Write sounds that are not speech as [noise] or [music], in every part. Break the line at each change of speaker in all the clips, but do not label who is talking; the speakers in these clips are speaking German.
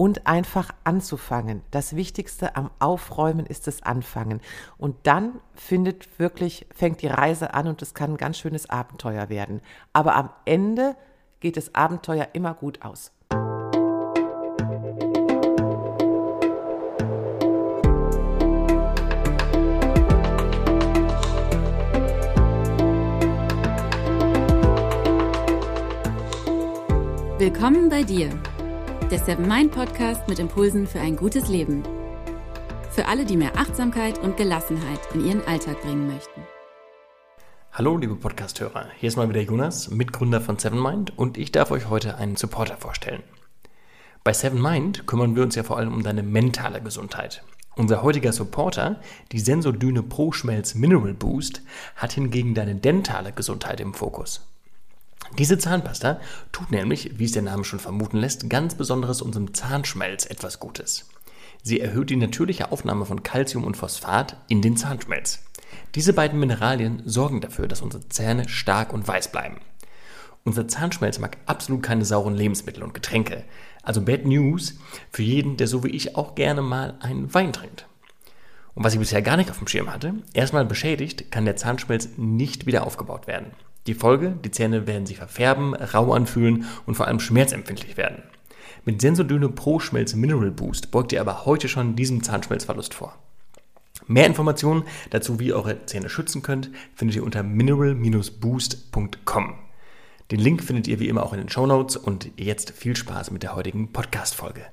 und einfach anzufangen. Das Wichtigste am Aufräumen ist das Anfangen. Und dann findet wirklich, fängt die Reise an und es kann ein ganz schönes Abenteuer werden. Aber am Ende geht das Abenteuer immer gut aus.
Willkommen bei dir, der Seven Mind Podcast mit Impulsen für ein gutes Leben. Für alle, die mehr Achtsamkeit und Gelassenheit in ihren Alltag bringen möchten.
Hallo, liebe Podcasthörer. Hier ist mal wieder Jonas, Mitgründer von Seven Mind, und ich darf euch heute einen Supporter vorstellen. Bei Seven Mind kümmern wir uns ja vor allem um deine mentale Gesundheit. Unser heutiger Supporter, die Sensodyne Pro Schmelz Mineral Boost, hat hingegen deine dentale Gesundheit im Fokus. Diese Zahnpasta tut nämlich, wie es der Name schon vermuten lässt, ganz besonderes unserem Zahnschmelz etwas Gutes. Sie erhöht die natürliche Aufnahme von Calcium und Phosphat in den Zahnschmelz. Diese beiden Mineralien sorgen dafür, dass unsere Zähne stark und weiß bleiben. Unser Zahnschmelz mag absolut keine sauren Lebensmittel und Getränke. Also Bad News für jeden, der so wie ich auch gerne mal einen Wein trinkt. Und was ich bisher gar nicht auf dem Schirm hatte, erstmal beschädigt, kann der Zahnschmelz nicht wieder aufgebaut werden. Die Folge, die Zähne werden sich verfärben, rau anfühlen und vor allem schmerzempfindlich werden. Mit Sensodyne Pro Schmelz Mineral Boost beugt ihr aber heute schon diesem Zahnschmelzverlust vor. Mehr Informationen dazu, wie ihr eure Zähne schützen könnt, findet ihr unter mineral-boost.com. Den Link findet ihr wie immer auch in den Show Notes und jetzt viel Spaß mit der heutigen Podcast-Folge.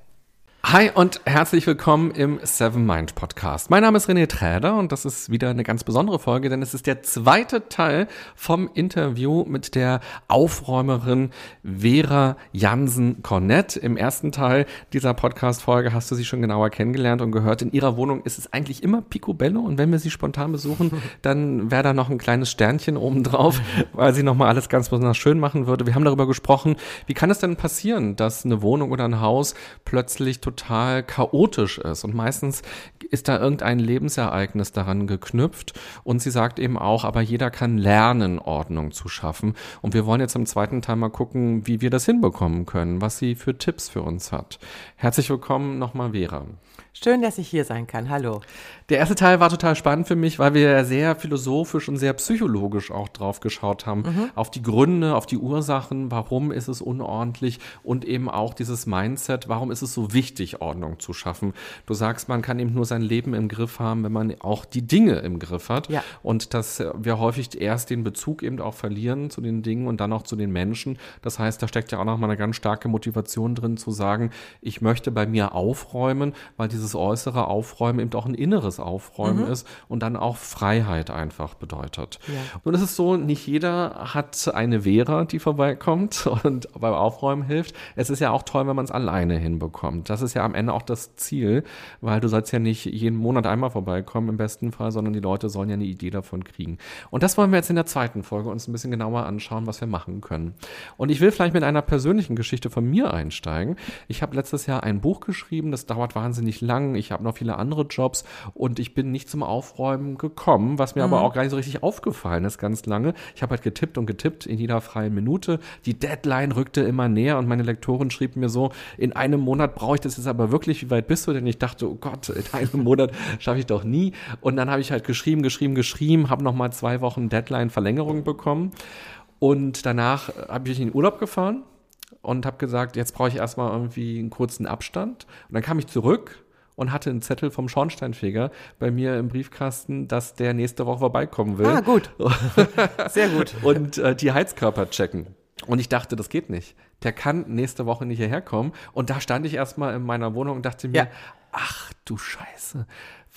Hi und herzlich willkommen im Seven Mind Podcast. Mein Name ist René Träder und das ist wieder eine ganz besondere Folge, denn es ist der zweite Teil vom Interview mit der Aufräumerin Vera Jansen Cornett. Im ersten Teil dieser Podcast-Folge hast du sie schon genauer kennengelernt und gehört. In ihrer Wohnung ist es eigentlich immer picobello und wenn wir sie spontan besuchen, [laughs] dann wäre da noch ein kleines Sternchen oben drauf, weil sie nochmal alles ganz besonders schön machen würde. Wir haben darüber gesprochen, wie kann es denn passieren, dass eine Wohnung oder ein Haus plötzlich total total chaotisch ist. Und meistens ist da irgendein Lebensereignis daran geknüpft. Und sie sagt eben auch, aber jeder kann lernen, Ordnung zu schaffen. Und wir wollen jetzt im zweiten Teil mal gucken, wie wir das hinbekommen können, was sie für Tipps für uns hat. Herzlich willkommen nochmal, Vera.
Schön, dass ich hier sein kann. Hallo.
Der erste Teil war total spannend für mich, weil wir sehr philosophisch und sehr psychologisch auch drauf geschaut haben. Mhm. Auf die Gründe, auf die Ursachen, warum ist es unordentlich und eben auch dieses Mindset, warum ist es so wichtig, Ordnung zu schaffen. Du sagst, man kann eben nur sein Leben im Griff haben, wenn man auch die Dinge im Griff hat. Ja. Und dass wir häufig erst den Bezug eben auch verlieren zu den Dingen und dann auch zu den Menschen. Das heißt, da steckt ja auch noch mal eine ganz starke Motivation drin zu sagen, ich möchte bei mir aufräumen, weil dieses dieses äußere Aufräumen eben auch ein inneres Aufräumen mhm. ist und dann auch Freiheit einfach bedeutet. Ja. Und es ist so, nicht jeder hat eine Vera, die vorbeikommt [laughs] und beim Aufräumen hilft. Es ist ja auch toll, wenn man es alleine hinbekommt. Das ist ja am Ende auch das Ziel, weil du sollst ja nicht jeden Monat einmal vorbeikommen im besten Fall, sondern die Leute sollen ja eine Idee davon kriegen. Und das wollen wir jetzt in der zweiten Folge uns ein bisschen genauer anschauen, was wir machen können. Und ich will vielleicht mit einer persönlichen Geschichte von mir einsteigen. Ich habe letztes Jahr ein Buch geschrieben, das dauert wahnsinnig lang lang, ich habe noch viele andere Jobs und ich bin nicht zum Aufräumen gekommen, was mir mhm. aber auch gar nicht so richtig aufgefallen ist ganz lange. Ich habe halt getippt und getippt in jeder freien Minute. Die Deadline rückte immer näher und meine Lektorin schrieb mir so, in einem Monat brauche ich das jetzt aber wirklich, wie weit bist du denn? Ich dachte, oh Gott, in [laughs] einem Monat schaffe ich doch nie. Und dann habe ich halt geschrieben, geschrieben, geschrieben, habe nochmal zwei Wochen Deadline-Verlängerung bekommen. Und danach habe ich in den Urlaub gefahren und habe gesagt, jetzt brauche ich erstmal irgendwie einen kurzen Abstand. Und dann kam ich zurück und hatte einen Zettel vom Schornsteinfeger bei mir im Briefkasten, dass der nächste Woche vorbeikommen will.
Ah, gut. [laughs] Sehr gut.
und äh, die Heizkörper checken. Und ich dachte, das geht nicht. Der kann nächste Woche nicht hierher kommen. Und da stand ich erstmal in meiner Wohnung und dachte mir, ja. ach du Scheiße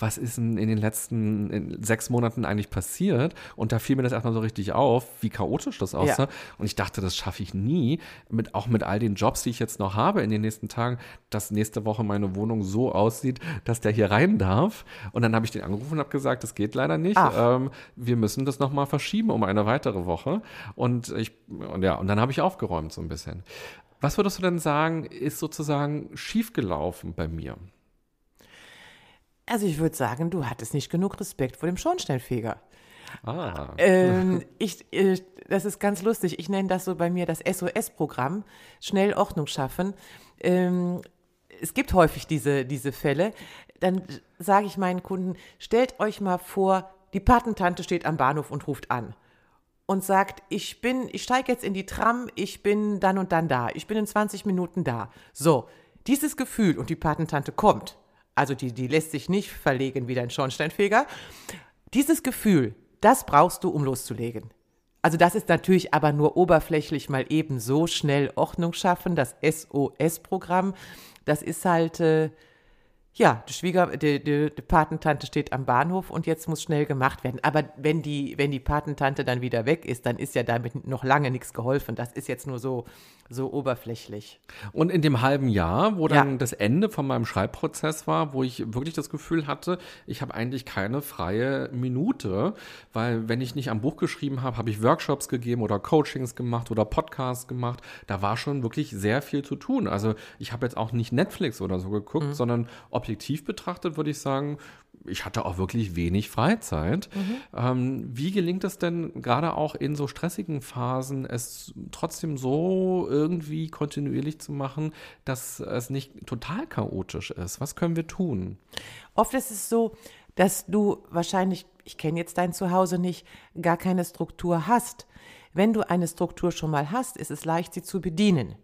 was ist denn in den letzten sechs Monaten eigentlich passiert? Und da fiel mir das erstmal so richtig auf, wie chaotisch das aussah. Ja. Und ich dachte, das schaffe ich nie, mit, auch mit all den Jobs, die ich jetzt noch habe in den nächsten Tagen, dass nächste Woche meine Wohnung so aussieht, dass der hier rein darf. Und dann habe ich den angerufen und habe gesagt, das geht leider nicht. Ähm, wir müssen das nochmal verschieben um eine weitere Woche. Und ich, und ja, und dann habe ich aufgeräumt so ein bisschen. Was würdest du denn sagen, ist sozusagen schiefgelaufen bei mir?
Also ich würde sagen, du hattest nicht genug Respekt vor dem Schornsteinfeger.
Ah.
Ähm, ich, äh, das ist ganz lustig. Ich nenne das so bei mir das SOS-Programm, schnell Ordnung schaffen. Ähm, es gibt häufig diese, diese Fälle, dann sage ich meinen Kunden, stellt euch mal vor, die Patentante steht am Bahnhof und ruft an und sagt, ich bin, ich steige jetzt in die Tram, ich bin dann und dann da, ich bin in 20 Minuten da. So, dieses Gefühl und die Patentante kommt, also die, die lässt sich nicht verlegen wie dein Schornsteinfeger. Dieses Gefühl, das brauchst du, um loszulegen. Also das ist natürlich aber nur oberflächlich mal eben so schnell Ordnung schaffen, das SOS-Programm. Das ist halt, äh, ja, die Schwieger, die, die, die, Patentante steht am Bahnhof und jetzt muss schnell gemacht werden. Aber wenn die, wenn die Patentante dann wieder weg ist, dann ist ja damit noch lange nichts geholfen. Das ist jetzt nur so, so oberflächlich.
Und in dem halben Jahr, wo dann ja. das Ende von meinem Schreibprozess war, wo ich wirklich das Gefühl hatte, ich habe eigentlich keine freie Minute, weil wenn ich nicht am Buch geschrieben habe, habe ich Workshops gegeben oder Coachings gemacht oder Podcasts gemacht. Da war schon wirklich sehr viel zu tun. Also ich habe jetzt auch nicht Netflix oder so geguckt, mhm. sondern objektiv betrachtet würde ich sagen, ich hatte auch wirklich wenig Freizeit. Mhm. Ähm, wie gelingt es denn gerade auch in so stressigen Phasen, es trotzdem so irgendwie kontinuierlich zu machen, dass es nicht total chaotisch ist? Was können wir tun?
Oft ist es so, dass du wahrscheinlich, ich kenne jetzt dein Zuhause nicht, gar keine Struktur hast. Wenn du eine Struktur schon mal hast, ist es leicht, sie zu bedienen.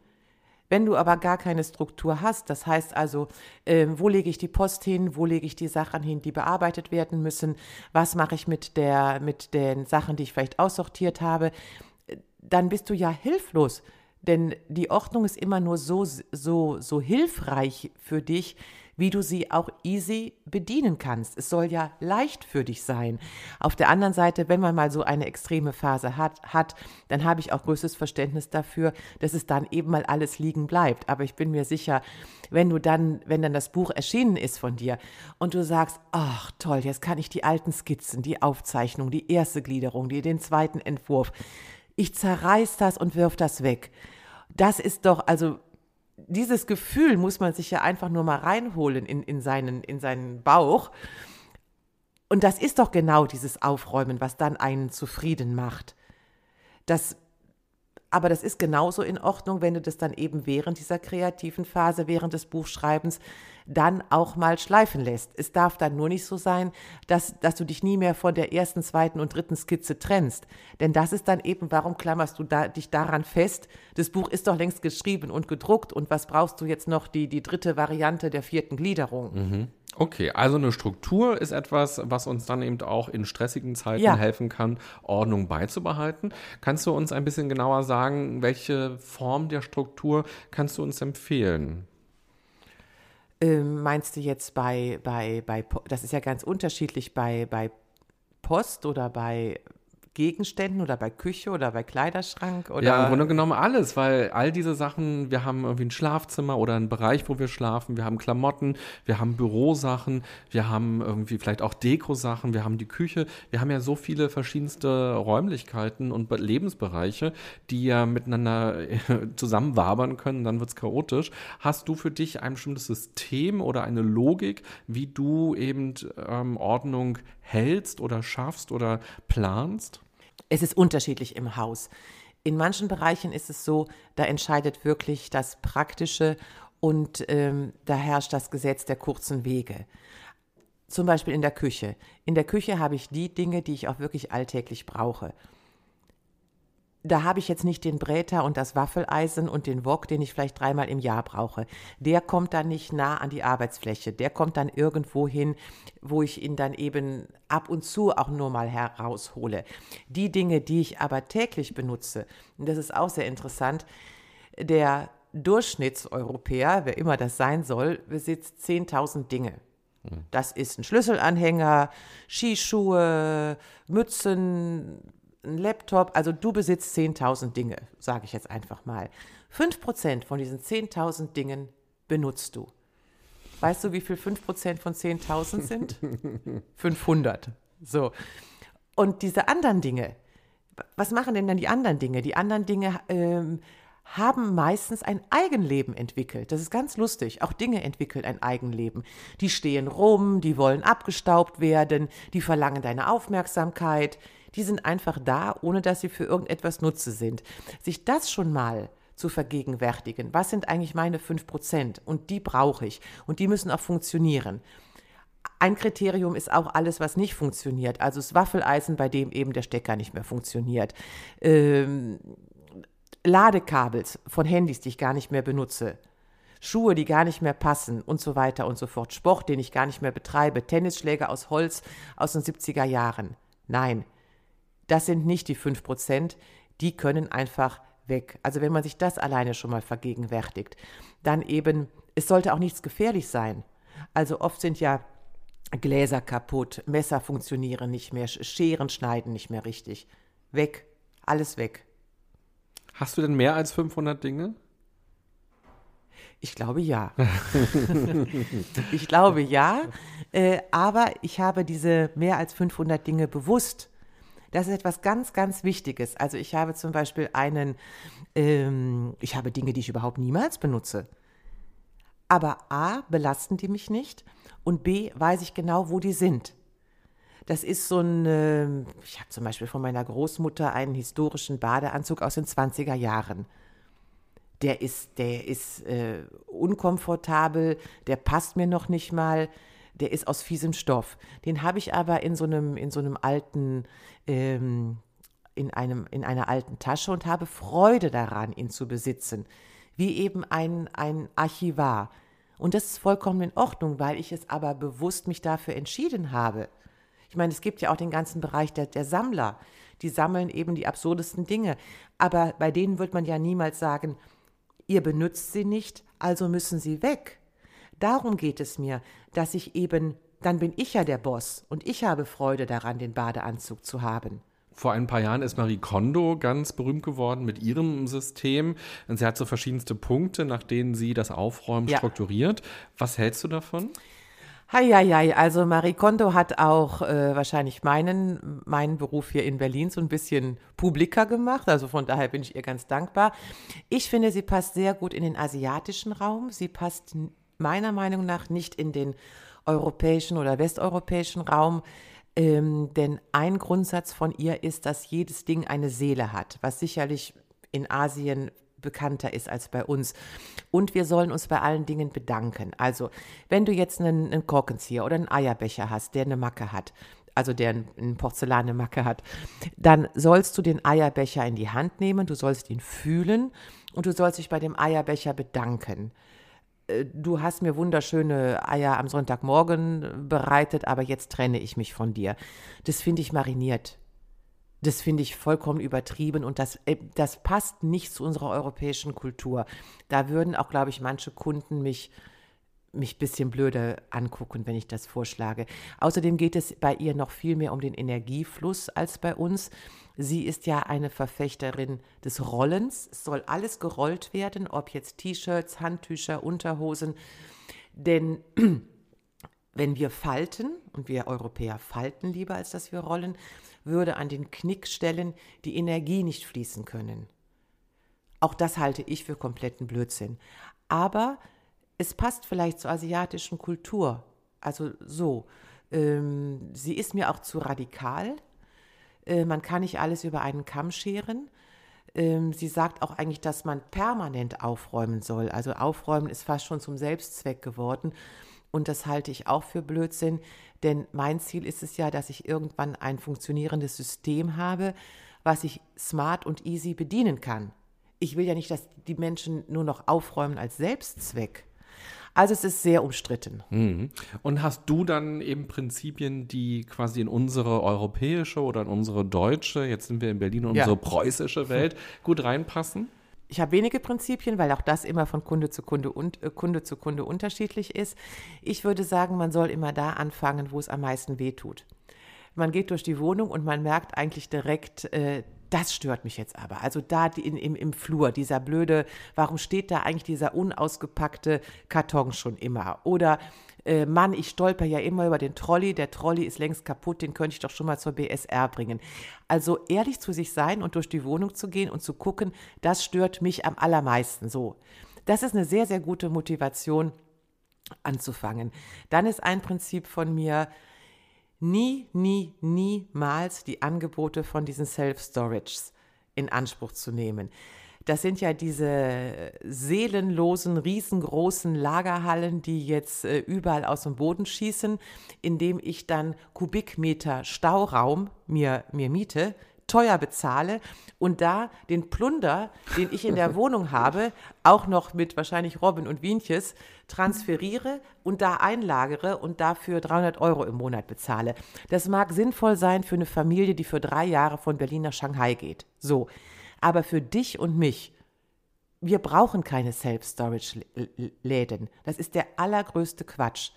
Wenn du aber gar keine Struktur hast, das heißt also, äh, wo lege ich die Post hin, wo lege ich die Sachen hin, die bearbeitet werden müssen, was mache ich mit, der, mit den Sachen, die ich vielleicht aussortiert habe, dann bist du ja hilflos. Denn die Ordnung ist immer nur so, so, so hilfreich für dich, wie du sie auch easy bedienen kannst. Es soll ja leicht für dich sein. Auf der anderen Seite, wenn man mal so eine extreme Phase hat, hat dann habe ich auch größtes Verständnis dafür, dass es dann eben mal alles liegen bleibt. Aber ich bin mir sicher, wenn du dann, wenn dann das Buch erschienen ist von dir und du sagst, ach toll, jetzt kann ich die alten Skizzen, die Aufzeichnung, die erste Gliederung, die, den zweiten Entwurf, ich zerreiß das und wirf das weg. Das ist doch, also dieses Gefühl muss man sich ja einfach nur mal reinholen in, in, seinen, in seinen Bauch. Und das ist doch genau dieses Aufräumen, was dann einen zufrieden macht. Das aber das ist genauso in Ordnung, wenn du das dann eben während dieser kreativen Phase, während des Buchschreibens, dann auch mal schleifen lässt. Es darf dann nur nicht so sein, dass, dass du dich nie mehr von der ersten, zweiten und dritten Skizze trennst. Denn das ist dann eben, warum klammerst du da, dich daran fest? Das Buch ist doch längst geschrieben und gedruckt und was brauchst du jetzt noch, die, die dritte Variante der vierten Gliederung?
Mhm. Okay, also eine Struktur ist etwas, was uns dann eben auch in stressigen Zeiten ja. helfen kann, Ordnung beizubehalten. Kannst du uns ein bisschen genauer sagen, welche Form der Struktur kannst du uns empfehlen?
Ähm, meinst du jetzt bei, bei, bei, das ist ja ganz unterschiedlich bei, bei Post oder bei Gegenständen oder bei Küche oder bei Kleiderschrank? Oder?
Ja, im Grunde genommen alles, weil all diese Sachen, wir haben irgendwie ein Schlafzimmer oder einen Bereich, wo wir schlafen, wir haben Klamotten, wir haben Bürosachen, wir haben irgendwie vielleicht auch Dekosachen, wir haben die Küche, wir haben ja so viele verschiedenste Räumlichkeiten und Lebensbereiche, die ja miteinander zusammenwabern können, dann wird es chaotisch. Hast du für dich ein bestimmtes System oder eine Logik, wie du eben ähm, Ordnung hältst oder schaffst oder planst?
Es ist unterschiedlich im Haus. In manchen Bereichen ist es so, da entscheidet wirklich das Praktische und ähm, da herrscht das Gesetz der kurzen Wege. Zum Beispiel in der Küche. In der Küche habe ich die Dinge, die ich auch wirklich alltäglich brauche da habe ich jetzt nicht den Bräter und das Waffeleisen und den Wok, den ich vielleicht dreimal im Jahr brauche. Der kommt dann nicht nah an die Arbeitsfläche. Der kommt dann irgendwo hin, wo ich ihn dann eben ab und zu auch nur mal heraushole. Die Dinge, die ich aber täglich benutze, und das ist auch sehr interessant, der Durchschnittseuropäer, wer immer das sein soll, besitzt 10.000 Dinge. Hm. Das ist ein Schlüsselanhänger, Skischuhe, Mützen, ein Laptop, also du besitzt 10.000 Dinge, sage ich jetzt einfach mal. 5% von diesen 10.000 Dingen benutzt du. Weißt du, wie viel 5% von 10.000 sind? [laughs] 500. So. Und diese anderen Dinge, was machen denn dann die anderen Dinge? Die anderen Dinge ähm, haben meistens ein Eigenleben entwickelt. Das ist ganz lustig. Auch Dinge entwickeln ein Eigenleben. Die stehen rum, die wollen abgestaubt werden, die verlangen deine Aufmerksamkeit, die sind einfach da, ohne dass sie für irgendetwas Nutze sind. Sich das schon mal zu vergegenwärtigen. Was sind eigentlich meine 5%? Und die brauche ich. Und die müssen auch funktionieren. Ein Kriterium ist auch alles, was nicht funktioniert. Also das Waffeleisen, bei dem eben der Stecker nicht mehr funktioniert. Ähm, Ladekabels von Handys, die ich gar nicht mehr benutze. Schuhe, die gar nicht mehr passen und so weiter und so fort. Sport, den ich gar nicht mehr betreibe. Tennisschläge aus Holz aus den 70er Jahren. Nein, das sind nicht die 5 Prozent. Die können einfach weg. Also wenn man sich das alleine schon mal vergegenwärtigt, dann eben, es sollte auch nichts gefährlich sein. Also oft sind ja Gläser kaputt, Messer funktionieren nicht mehr, Scheren schneiden nicht mehr richtig. Weg, alles weg.
Hast du denn mehr als 500 Dinge?
Ich glaube ja. [laughs] ich glaube ja, äh, aber ich habe diese mehr als 500 Dinge bewusst. Das ist etwas ganz, ganz Wichtiges. Also ich habe zum Beispiel einen, ähm, ich habe Dinge, die ich überhaupt niemals benutze. Aber A, belasten die mich nicht und B, weiß ich genau, wo die sind. Das ist so ein, äh, ich habe zum Beispiel von meiner Großmutter einen historischen Badeanzug aus den 20er Jahren. Der ist, der ist äh, unkomfortabel, der passt mir noch nicht mal, der ist aus fiesem Stoff. Den habe ich aber in so einem, in so einem alten, ähm, in, einem, in einer alten Tasche und habe Freude daran, ihn zu besitzen. Wie eben ein, ein Archivar. Und das ist vollkommen in Ordnung, weil ich es aber bewusst mich dafür entschieden habe. Ich meine, es gibt ja auch den ganzen Bereich der, der Sammler. Die sammeln eben die absurdesten Dinge. Aber bei denen wird man ja niemals sagen, ihr benutzt sie nicht, also müssen sie weg. Darum geht es mir, dass ich eben, dann bin ich ja der Boss und ich habe Freude daran, den Badeanzug zu haben.
Vor ein paar Jahren ist Marie Kondo ganz berühmt geworden mit ihrem System. Und sie hat so verschiedenste Punkte, nach denen sie das Aufräumen ja. strukturiert. Was hältst du davon?
Heieiei, also Marie Kondo hat auch äh, wahrscheinlich meinen, meinen Beruf hier in Berlin so ein bisschen publiker gemacht. Also von daher bin ich ihr ganz dankbar. Ich finde, sie passt sehr gut in den asiatischen Raum. Sie passt meiner Meinung nach nicht in den europäischen oder westeuropäischen Raum. Ähm, denn ein Grundsatz von ihr ist, dass jedes Ding eine Seele hat, was sicherlich in Asien bekannter ist als bei uns. Und wir sollen uns bei allen Dingen bedanken. Also, wenn du jetzt einen, einen Korkenzieher oder einen Eierbecher hast, der eine Macke hat, also der eine Porzellane Macke hat, dann sollst du den Eierbecher in die Hand nehmen, du sollst ihn fühlen und du sollst dich bei dem Eierbecher bedanken. Äh, du hast mir wunderschöne Eier am Sonntagmorgen bereitet, aber jetzt trenne ich mich von dir. Das finde ich mariniert. Das finde ich vollkommen übertrieben und das, äh, das passt nicht zu unserer europäischen Kultur. Da würden auch, glaube ich, manche Kunden mich mich ein bisschen blöde angucken, wenn ich das vorschlage. Außerdem geht es bei ihr noch viel mehr um den Energiefluss als bei uns. Sie ist ja eine Verfechterin des Rollens. Es soll alles gerollt werden, ob jetzt T-Shirts, Handtücher, Unterhosen. Denn [clears throat] wenn wir falten, und wir Europäer falten lieber, als dass wir rollen, würde an den Knickstellen die Energie nicht fließen können. Auch das halte ich für kompletten Blödsinn. Aber es passt vielleicht zur asiatischen Kultur. Also so. Ähm, sie ist mir auch zu radikal. Äh, man kann nicht alles über einen Kamm scheren. Ähm, sie sagt auch eigentlich, dass man permanent aufräumen soll. Also aufräumen ist fast schon zum Selbstzweck geworden. Und das halte ich auch für Blödsinn, denn mein Ziel ist es ja, dass ich irgendwann ein funktionierendes System habe, was ich smart und easy bedienen kann. Ich will ja nicht, dass die Menschen nur noch aufräumen als Selbstzweck. Also es ist sehr umstritten.
Mhm. Und hast du dann eben Prinzipien, die quasi in unsere europäische oder in unsere deutsche, jetzt sind wir in Berlin, in unsere ja. preußische Welt gut reinpassen?
Ich habe wenige Prinzipien, weil auch das immer von Kunde zu Kunde und äh, Kunde zu Kunde unterschiedlich ist. Ich würde sagen, man soll immer da anfangen, wo es am meisten wehtut. Man geht durch die Wohnung und man merkt eigentlich direkt, äh, das stört mich jetzt aber. Also da in, im, im Flur, dieser blöde, warum steht da eigentlich dieser unausgepackte Karton schon immer? Oder äh, Mann, ich stolper ja immer über den Trolley, der Trolley ist längst kaputt, den könnte ich doch schon mal zur BSR bringen. Also ehrlich zu sich sein und durch die Wohnung zu gehen und zu gucken, das stört mich am allermeisten so. Das ist eine sehr, sehr gute Motivation anzufangen. Dann ist ein Prinzip von mir, nie, nie, niemals die Angebote von diesen Self-Storages in Anspruch zu nehmen. Das sind ja diese seelenlosen, riesengroßen Lagerhallen, die jetzt äh, überall aus dem Boden schießen, indem ich dann Kubikmeter Stauraum mir, mir miete, teuer bezahle und da den Plunder, den ich in der Wohnung [laughs] habe, auch noch mit wahrscheinlich Robin und Wienches transferiere und da einlagere und dafür 300 Euro im Monat bezahle. Das mag sinnvoll sein für eine Familie, die für drei Jahre von Berlin nach Shanghai geht. So. Aber für dich und mich, wir brauchen keine Self-Storage-Läden. Das ist der allergrößte Quatsch.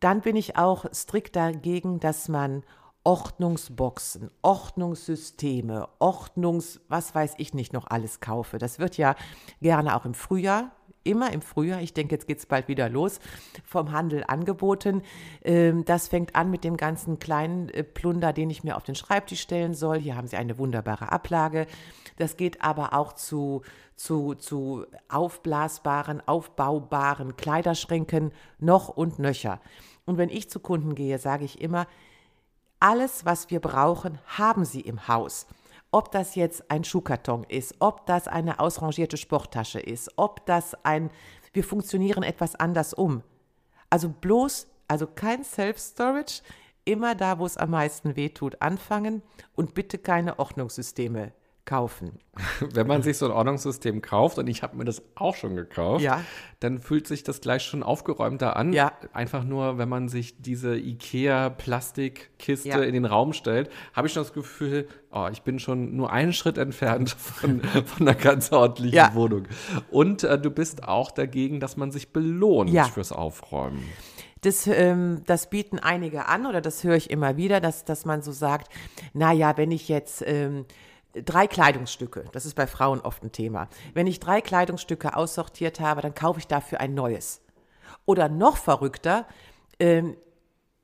Dann bin ich auch strikt dagegen, dass man Ordnungsboxen, Ordnungssysteme, Ordnungs, was weiß ich nicht noch alles kaufe. Das wird ja gerne auch im Frühjahr, immer im Frühjahr, ich denke, jetzt geht es bald wieder los, vom Handel angeboten. Ähm, das fängt an mit dem ganzen kleinen äh, Plunder, den ich mir auf den Schreibtisch stellen soll. Hier haben Sie eine wunderbare Ablage. Das geht aber auch zu, zu, zu aufblasbaren, aufbaubaren Kleiderschränken noch und nöcher. Und wenn ich zu Kunden gehe, sage ich immer, alles, was wir brauchen, haben sie im Haus. Ob das jetzt ein Schuhkarton ist, ob das eine ausrangierte Sporttasche ist, ob das ein, wir funktionieren etwas anders um. Also bloß, also kein Self-Storage, immer da, wo es am meisten wehtut, anfangen und bitte keine Ordnungssysteme kaufen. [laughs]
Wenn man sich so ein Ordnungssystem kauft, und ich habe mir das auch schon gekauft,
ja.
dann fühlt sich das gleich schon aufgeräumter an.
Ja.
Einfach nur, wenn man sich diese IKEA-Plastikkiste
Ja.
in den Raum stellt, habe ich schon das Gefühl, oh, ich bin schon nur einen Schritt entfernt [laughs] von, von einer ganz ordentlichen. Wohnung. Und äh, du bist auch dagegen, dass man sich belohnt fürs Aufräumen.
Das, ähm, das bieten einige an oder das höre ich immer wieder, dass, dass man so sagt, naja, wenn ich jetzt ähm, drei Kleidungsstücke, das ist bei Frauen oft ein Thema, wenn ich drei Kleidungsstücke aussortiert habe, dann kaufe ich dafür ein neues. Oder noch verrückter, ähm,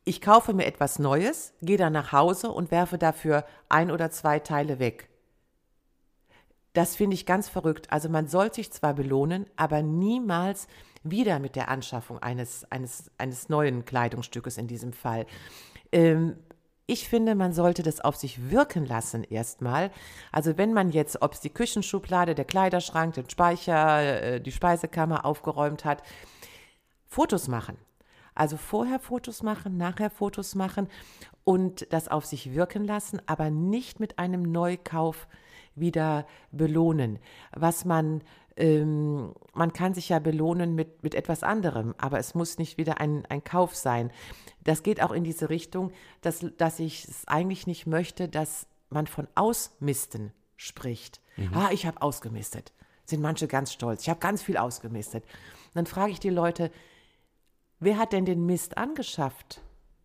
ich kaufe mir etwas Neues, gehe dann nach Hause und werfe dafür ein oder zwei Teile weg. Das finde ich ganz verrückt. Also man soll sich zwar belohnen, aber niemals wieder mit der Anschaffung eines, eines, eines neuen Kleidungsstückes in diesem Fall. Ähm, ich finde, man sollte das auf sich wirken lassen erstmal. Also wenn man jetzt, ob es die Küchenschublade, der Kleiderschrank, den Speicher, äh, die Speisekammer aufgeräumt hat, Fotos machen. Also vorher Fotos machen, nachher Fotos machen und das auf sich wirken lassen, aber nicht mit einem Neukauf wieder belohnen. Was man, ähm, man kann sich ja belohnen mit, mit etwas anderem, aber es muss nicht wieder ein, ein Kauf sein. Das geht auch in diese Richtung, dass, dass ich es eigentlich nicht möchte, dass man von Ausmisten spricht. Ah, ich habe ausgemistet. Sind manche ganz stolz. Ich habe ganz viel ausgemistet. Und dann frage ich die Leute, Wer hat denn den Mist angeschafft?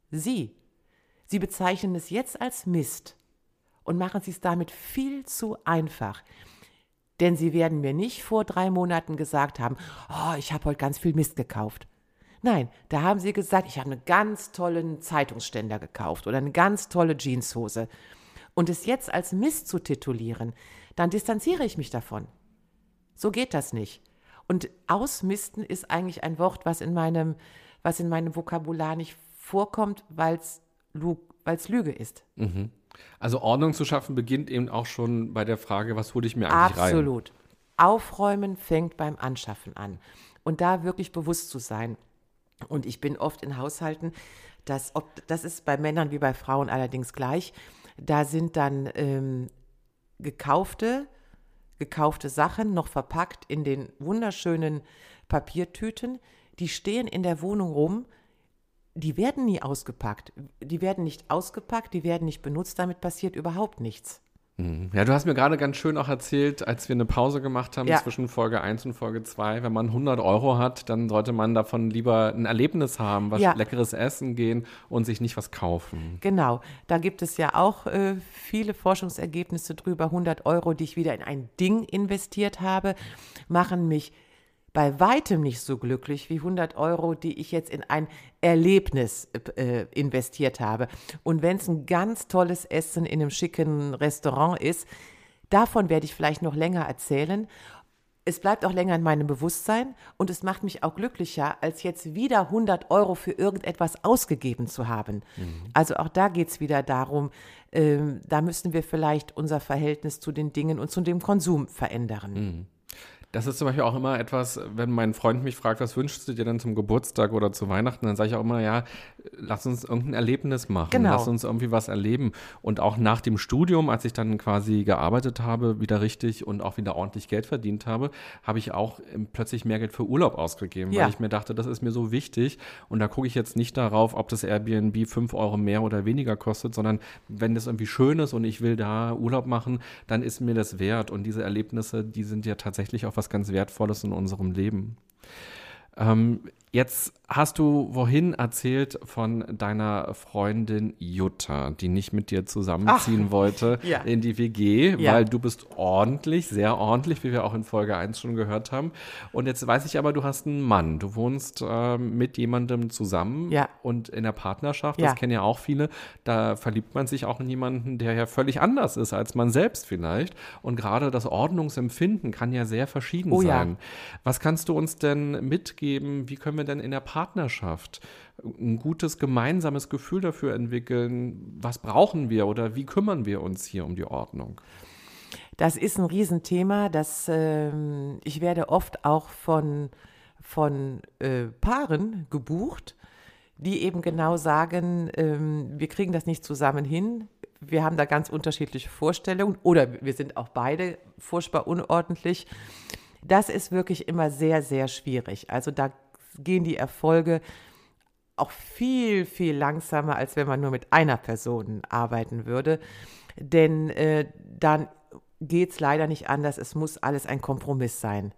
Sie. Sie bezeichnen es jetzt als Mist und machen es damit viel zu einfach. Denn Sie werden mir nicht vor drei Monaten gesagt haben, oh, ich habe heute ganz viel Mist gekauft. Nein, da haben Sie gesagt, ich habe einen ganz tollen Zeitungsständer gekauft oder eine ganz tolle Jeanshose. Und es jetzt als Mist zu titulieren, dann distanziere ich mich davon. So geht das nicht. Und ausmisten ist eigentlich ein Wort, was in meinem, was in meinem Vokabular nicht vorkommt, weil es Lüge ist.
Also Ordnung zu schaffen beginnt eben auch schon bei der Frage, was hole ich mir eigentlich rein?
Absolut. Aufräumen fängt beim Anschaffen an. Und da wirklich bewusst zu sein. Und ich bin oft in Haushalten, dass, ob, das ist bei Männern wie bei Frauen allerdings gleich, da sind dann ähm, gekaufte, gekaufte Sachen noch verpackt in den wunderschönen Papiertüten, die stehen in der Wohnung rum, die werden nie ausgepackt. Die werden nicht ausgepackt, die werden nicht benutzt, damit passiert überhaupt nichts.
Ja, du hast mir gerade ganz schön auch erzählt, als wir eine Pause gemacht haben
Ja.
zwischen Folge 1 und Folge 2, wenn man 100 Euro hat, dann sollte man davon lieber ein Erlebnis haben, was
Ja.
leckeres Essen gehen und sich nicht was kaufen.
Genau, da gibt es ja auch äh, viele Forschungsergebnisse drüber. 100 Euro, die ich wieder in ein Ding investiert habe, machen mich bei weitem nicht so glücklich wie 100 Euro, die ich jetzt in ein Erlebnis äh, investiert habe. Und wenn es ein ganz tolles Essen in einem schicken Restaurant ist, davon werde ich vielleicht noch länger erzählen. es bleibt auch länger in meinem Bewusstsein und es macht mich auch glücklicher, als jetzt wieder 100 Euro für irgendetwas ausgegeben zu haben. Also auch da geht es wieder darum, ähm, da müssen wir vielleicht unser Verhältnis zu den Dingen und zu dem Konsum verändern.
Das ist zum Beispiel auch immer etwas, wenn mein Freund mich fragt, was wünschst du dir denn zum Geburtstag oder zu Weihnachten, dann sage ich auch immer, ja, lass uns irgendein Erlebnis machen,
Genau.
lass uns irgendwie was erleben. Und auch nach dem Studium, als ich dann quasi gearbeitet habe, wieder richtig und auch wieder ordentlich Geld verdient habe, habe ich auch ähm, plötzlich mehr Geld für Urlaub ausgegeben,
Ja.
weil ich mir dachte, das ist mir so wichtig. Und da gucke ich jetzt nicht darauf, ob das Airbnb 5 Euro mehr oder weniger kostet, sondern wenn das irgendwie schön ist und ich will da Urlaub machen, dann ist mir das wert. Und diese Erlebnisse, die sind ja tatsächlich auch was ganz Wertvolles in unserem Leben. Ähm, jetzt hast du wohin erzählt von deiner Freundin Jutta, die nicht mit dir zusammenziehen wollte [laughs]
ja.
in die WG,
Ja.
weil du bist ordentlich, sehr ordentlich, wie wir auch in Folge 1 schon gehört haben. Und jetzt weiß ich aber, du hast einen Mann. Du wohnst ähm, mit jemandem zusammen
Ja.
und in der Partnerschaft, das kennen ja auch viele, da verliebt man sich auch in jemanden, der ja völlig anders ist als man selbst vielleicht. Und gerade das Ordnungsempfinden kann ja sehr verschieden
Oh
sein. Was kannst du uns denn mitgeben? Wie können wir denn in der Partnerschaft ein gutes gemeinsames Gefühl dafür entwickeln? Was brauchen wir oder wie kümmern wir uns hier um die Ordnung?
Das ist ein Riesenthema. Das, ähm, ich werde oft auch von, von äh, Paaren gebucht, die eben genau sagen, ähm, wir kriegen das nicht zusammen hin. Wir haben da ganz unterschiedliche Vorstellungen oder wir sind auch beide furchtbar unordentlich. Das ist wirklich immer sehr, sehr schwierig. Also da gehen die Erfolge auch viel, viel langsamer, als wenn man nur mit einer Person arbeiten würde. Denn äh, dann geht es leider nicht anders. Es muss alles ein Kompromiss sein.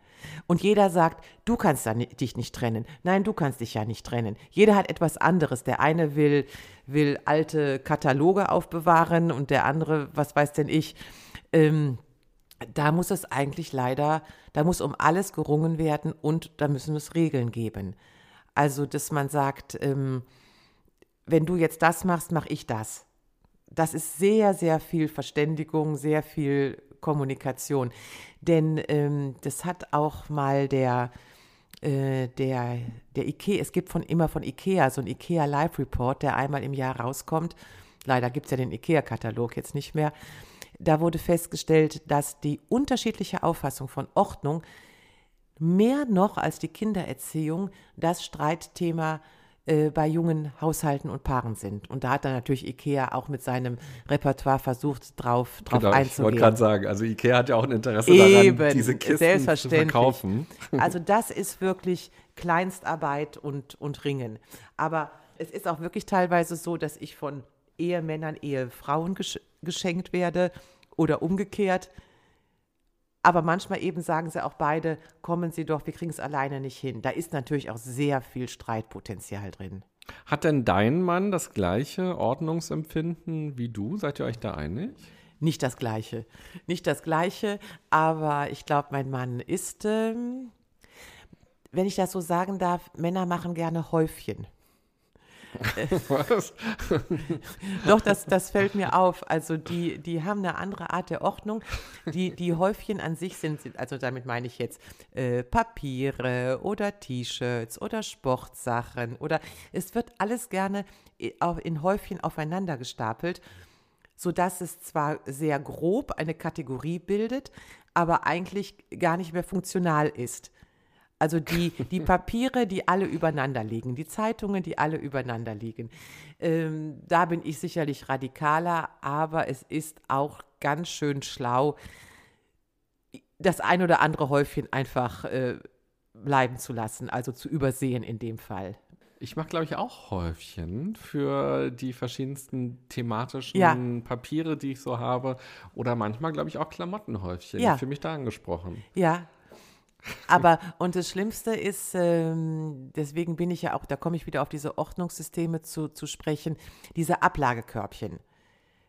Und jeder sagt, du kannst dich nicht trennen. Nein, du kannst dich ja nicht trennen. Jeder hat etwas anderes. Der eine will, will alte Kataloge aufbewahren und der andere, was weiß denn ich, ähm, da muss es eigentlich leider, da muss um alles gerungen werden und da müssen es Regeln geben. Also, dass man sagt, ähm, wenn du jetzt das machst, mache ich das. Das ist sehr, sehr viel Verständigung, sehr viel Kommunikation. Denn ähm, das hat auch mal der, äh, der, der IKEA, es gibt von immer von IKEA so ein IKEA Live Report, der einmal im Jahr rauskommt. Leider gibt es ja den IKEA-Katalog jetzt nicht mehr. Da wurde festgestellt, dass die unterschiedliche Auffassung von Ordnung mehr noch als die Kindererziehung das Streitthema äh, bei jungen Haushalten und Paaren sind. Und da hat dann natürlich IKEA auch mit seinem Repertoire versucht, drauf, drauf
Genau, ich wollte
einzugehen.
gerade sagen, also Ikea hat ja auch ein Interesse
Eben,
daran, diese Kisten zu verkaufen. [laughs]
Also das ist wirklich Kleinstarbeit und, und Ringen. Aber es ist auch wirklich teilweise so, dass ich von Ehemännern Ehefrauen geschenkt werde oder umgekehrt. Aber manchmal eben sagen sie auch beide, kommen Sie doch, wir kriegen es alleine nicht hin. Da ist natürlich auch sehr viel Streitpotenzial drin.
Hat denn dein Mann das gleiche Ordnungsempfinden wie du? Seid ihr euch da einig?
Nicht das Gleiche. Nicht das Gleiche, aber ich glaube, mein Mann ist, ähm, wenn ich das so sagen darf, Männer machen gerne Häufchen. [laughs]
Was?
Doch, das, das fällt mir auf. Also die, die haben eine andere Art der Ordnung. Die, die Häufchen an sich sind, also damit meine ich jetzt äh, Papiere oder T-Shirts oder Sportsachen oder es wird alles gerne au- in Häufchen aufeinander gestapelt, sodass es zwar sehr grob eine Kategorie bildet, aber eigentlich gar nicht mehr funktional ist. Also die, [laughs] die Papiere, die alle übereinander liegen, die Zeitungen, die alle übereinander liegen. Ähm, da bin ich sicherlich radikaler, aber es ist auch ganz schön schlau, das ein oder andere Häufchen einfach äh, bleiben zu lassen, also zu übersehen in dem Fall.
Ich mache, glaube ich, auch Häufchen für die verschiedensten thematischen
Ja.
Papiere, die ich so habe. Oder manchmal, glaube ich, auch Klamottenhäufchen.
Ja.
Ich fühle mich da angesprochen.
Ja. Aber, und das Schlimmste ist, ähm, deswegen bin ich ja auch, da komme ich wieder auf diese Ordnungssysteme zu, zu sprechen, diese Ablagekörbchen.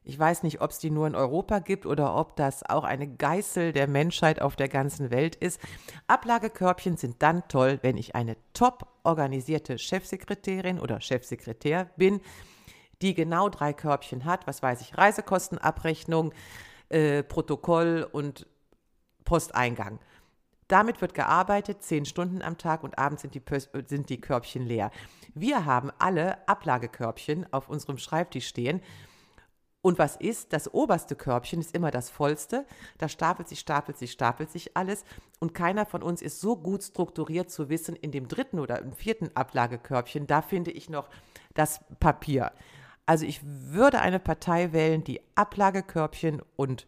Ich weiß nicht, ob es die nur in Europa gibt oder ob das auch eine Geißel der Menschheit auf der ganzen Welt ist. Ablage-Körbchen sind dann toll, wenn ich eine top organisierte Chefsekretärin oder Chefsekretär bin, die genau drei Körbchen hat, was weiß ich, Reisekostenabrechnung, äh, Protokoll und Posteingang. Damit wird gearbeitet, zehn Stunden am Tag und abends sind die, sind die Körbchen leer. Wir haben alle Ablagekörbchen auf unserem Schreibtisch stehen. Und was ist? Das oberste Körbchen ist immer das vollste. Da stapelt sich, stapelt sich, stapelt sich alles. Und keiner von uns ist so gut strukturiert zu wissen, in dem dritten oder im vierten Ablagekörbchen, da finde ich noch das Papier. Also ich würde eine Partei wählen, die Ablagekörbchen und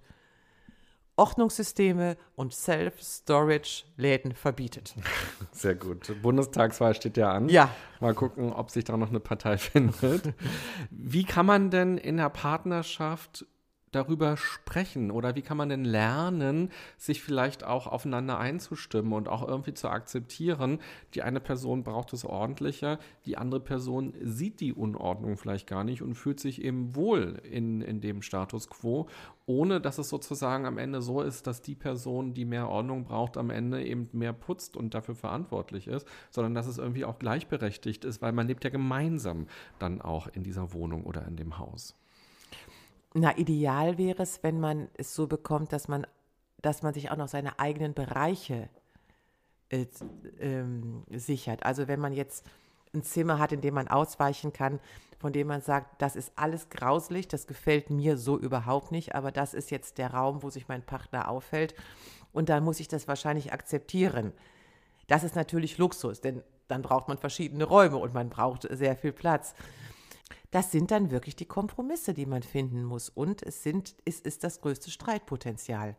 Ordnungssysteme und Self-Storage-Läden verbietet. [laughs]
Sehr gut. Bundestagswahl steht ja an.
Ja.
Mal gucken, ob sich da noch eine Partei [laughs] findet. Wie kann man denn in der Partnerschaft darüber sprechen oder wie kann man denn lernen, sich vielleicht auch aufeinander einzustimmen und auch irgendwie zu akzeptieren, die eine Person braucht es ordentlicher, die andere Person sieht die Unordnung vielleicht gar nicht und fühlt sich eben wohl in, in dem Status quo, ohne dass es sozusagen am Ende so ist, dass die Person, die mehr Ordnung braucht, am Ende eben mehr putzt und dafür verantwortlich ist, sondern dass es irgendwie auch gleichberechtigt ist, weil man lebt ja gemeinsam dann auch in dieser Wohnung oder in dem Haus.
Na, ideal wäre es, wenn man es so bekommt, dass man, dass man sich auch noch seine eigenen Bereiche äh, ähm, sichert. Also wenn man jetzt ein Zimmer hat, in dem man ausweichen kann, von dem man sagt, das ist alles grauslich, das gefällt mir so überhaupt nicht, aber das ist jetzt der Raum, wo sich mein Partner aufhält und dann muss ich das wahrscheinlich akzeptieren. Das ist natürlich Luxus, denn dann braucht man verschiedene Räume und man braucht sehr viel Platz. Das sind dann wirklich die Kompromisse, die man finden muss. Und es, sind, es ist das größte Streitpotenzial.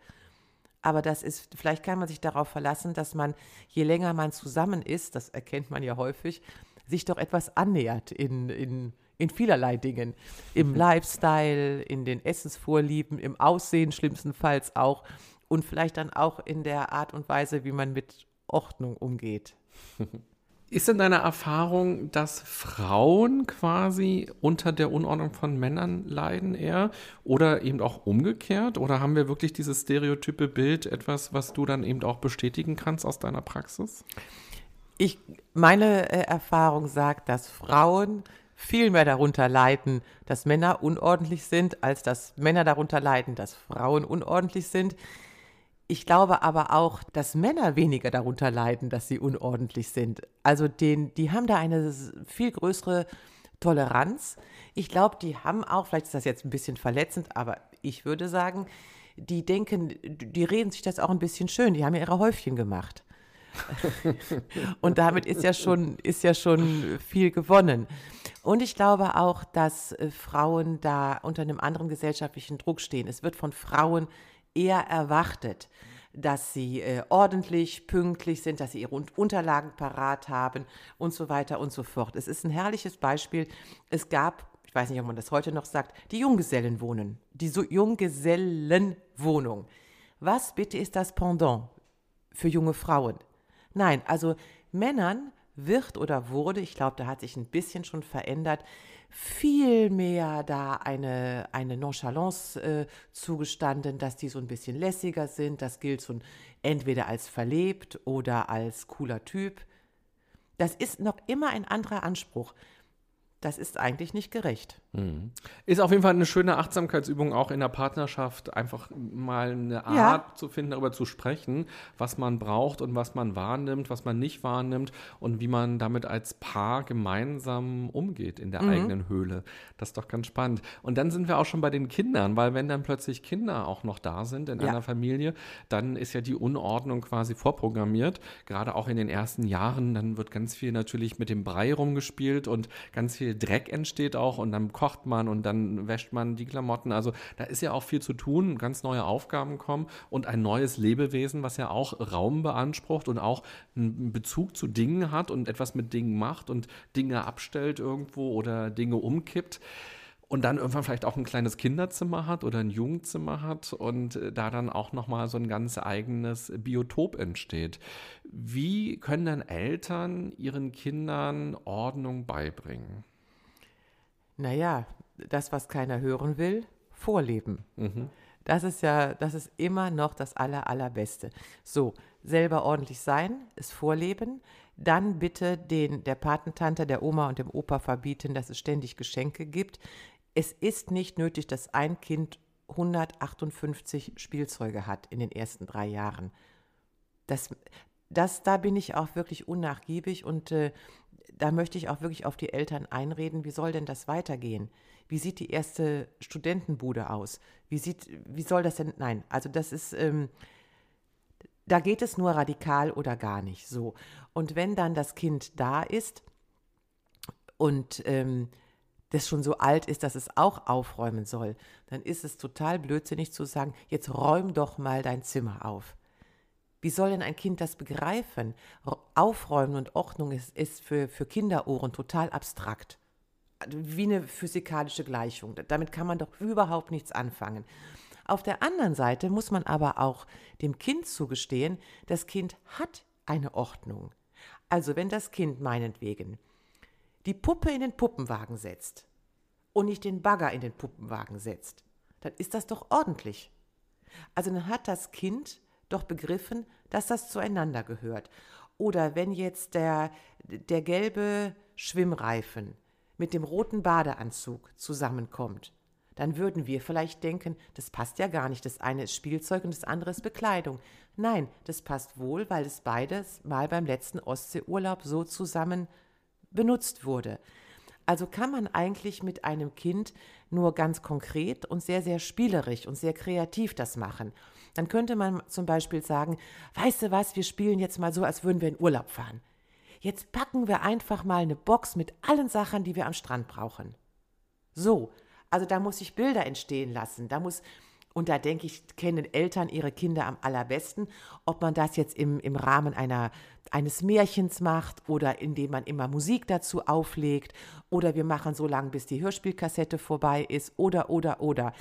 Aber das ist, vielleicht kann man sich darauf verlassen, dass man, je länger man zusammen ist, das erkennt man ja häufig, sich doch etwas annähert in, in, in vielerlei Dingen. Im mhm. Lifestyle, in den Essensvorlieben, im Aussehen schlimmstenfalls auch und vielleicht dann auch in der Art und Weise, wie man mit Ordnung umgeht. [laughs]
Ist denn deine Erfahrung, dass Frauen quasi unter der Unordnung von Männern leiden eher oder eben auch umgekehrt? Oder haben wir wirklich dieses stereotype Bild, etwas, was du dann eben auch bestätigen kannst aus deiner Praxis?
Ich, meine äh, Erfahrung sagt, dass Frauen viel mehr darunter leiden, dass Männer unordentlich sind, als dass Männer darunter leiden, dass Frauen unordentlich sind. Ich glaube aber auch, dass Männer weniger darunter leiden, dass sie unordentlich sind. Also den, die haben da eine viel größere Toleranz. Ich glaube, die haben auch, vielleicht ist das jetzt ein bisschen verletzend, aber ich würde sagen, die denken, die reden sich das auch ein bisschen schön. Die haben ja ihre Häufchen gemacht. [laughs] und damit ist ja schon, ist ja schon viel gewonnen. Und ich glaube auch, dass äh, Frauen da unter einem anderen gesellschaftlichen Druck stehen. Es wird von Frauen eher erwartet, dass sie äh, ordentlich, pünktlich sind, dass sie ihre Unterlagen parat haben und so weiter und so fort. Es ist ein herrliches Beispiel. Es gab, ich weiß nicht, ob man das heute noch sagt, die Junggesellenwohnen, die so Junggesellenwohnung. Was bitte ist das Pendant für junge Frauen? Nein, also Männern wird oder wurde, ich glaube, da hat sich ein bisschen schon verändert, viel mehr da eine, eine Nonchalance äh, zugestanden, dass die so ein bisschen lässiger sind. Das gilt so entweder als verlebt oder als cooler Typ. Das ist noch immer ein anderer Anspruch. Das ist eigentlich nicht gerecht.
Mhm. Ist auf jeden Fall eine schöne Achtsamkeitsübung auch in der Partnerschaft, einfach mal eine Art ja. zu finden, darüber zu sprechen, was man braucht und was man wahrnimmt, was man nicht wahrnimmt und wie man damit als Paar gemeinsam umgeht in der mhm. eigenen Höhle. Das ist doch ganz spannend. Und dann sind wir auch schon bei den Kindern, weil wenn dann plötzlich Kinder auch noch da sind in ja. einer Familie, dann ist ja die Unordnung quasi vorprogrammiert. Gerade auch in den ersten Jahren, dann wird ganz viel natürlich mit dem Brei rumgespielt und ganz viel Dreck entsteht auch und dann kommt kocht man und dann wäscht man die Klamotten. Also da ist ja auch viel zu tun, ganz neue Aufgaben kommen und ein neues Lebewesen, was ja auch Raum beansprucht und auch einen Bezug zu Dingen hat und etwas mit Dingen macht und Dinge abstellt irgendwo oder Dinge umkippt und dann irgendwann vielleicht auch ein kleines Kinderzimmer hat oder ein Jugendzimmer hat und äh, da dann auch noch mal so ein ganz eigenes Biotop entsteht. Wie können denn Eltern ihren Kindern Ordnung beibringen?
Naja, das, was keiner hören will, vorleben. Mhm. Das ist ja, das ist immer noch das Aller, Allerbeste. So, selber ordentlich sein, es vorleben, dann bitte den, der Patentante, der Oma und dem Opa verbieten, dass es ständig Geschenke gibt. Es ist nicht nötig, dass ein Kind 158 Spielzeuge hat in den ersten drei Jahren. das, das, da bin ich auch wirklich unnachgiebig und äh, da möchte ich auch wirklich auf die Eltern einreden, wie soll denn das weitergehen? Wie sieht die erste Studentenbude aus? Wie sieht, wie soll das denn? Nein, also das ist, ähm, da geht es nur radikal oder gar nicht so. Und wenn dann das Kind da ist und ähm, das schon so alt ist, dass es auch aufräumen soll, dann ist es total blödsinnig zu sagen, jetzt räum doch mal dein Zimmer auf. Wie soll denn ein Kind das begreifen? Aufräumen und Ordnung ist, ist für, für Kinderohren total abstrakt. Wie eine physikalische Gleichung. Damit kann man doch überhaupt nichts anfangen. Auf der anderen Seite muss man aber auch dem Kind zugestehen, das Kind hat eine Ordnung. Also wenn das Kind meinetwegen die Puppe in den Puppenwagen setzt und nicht den Bagger in den Puppenwagen setzt, dann ist das doch ordentlich. Also dann hat das Kind doch begriffen, dass das zueinander gehört. Oder wenn jetzt der, der gelbe Schwimmreifen mit dem roten Badeanzug zusammenkommt, dann würden wir vielleicht denken, das passt ja gar nicht. Das eine ist Spielzeug und das andere ist Bekleidung. Nein, das passt wohl, weil es beides mal beim letzten Ostseeurlaub so zusammen benutzt wurde. Also kann man eigentlich mit einem Kind nur ganz konkret und sehr, sehr spielerisch und sehr kreativ das machen. Dann könnte man zum Beispiel sagen, weißt du was, wir spielen jetzt mal so, als würden wir in Urlaub fahren. Jetzt packen wir einfach mal eine Box mit allen Sachen, die wir am Strand brauchen. So, also da muss ich Bilder entstehen lassen, da muss und da denke ich, kennen Eltern ihre Kinder am allerbesten, ob man das jetzt im, im Rahmen einer, eines Märchens macht oder indem man immer Musik dazu auflegt oder wir machen so lange, bis die Hörspielkassette vorbei ist oder, oder, oder.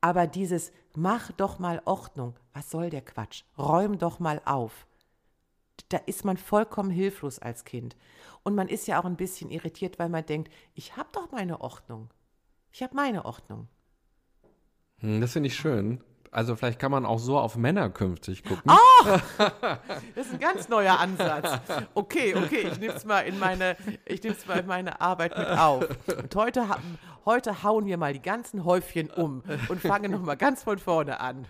Aber dieses Mach doch mal Ordnung, was soll der Quatsch? Räum doch mal auf. Da ist man vollkommen hilflos als Kind. Und man ist ja auch ein bisschen irritiert, weil man denkt, ich habe doch meine Ordnung. Ich habe meine Ordnung.
Hm, das finde ich schön. Also vielleicht kann man auch so auf Männer künftig gucken.
Oh, [laughs] das ist ein ganz neuer Ansatz. Okay, okay, ich nehme es mal in meine, ich nehme mal in meine Arbeit mit auf. Und heute, heute hauen wir mal die ganzen Häufchen um und fangen nochmal ganz von vorne an.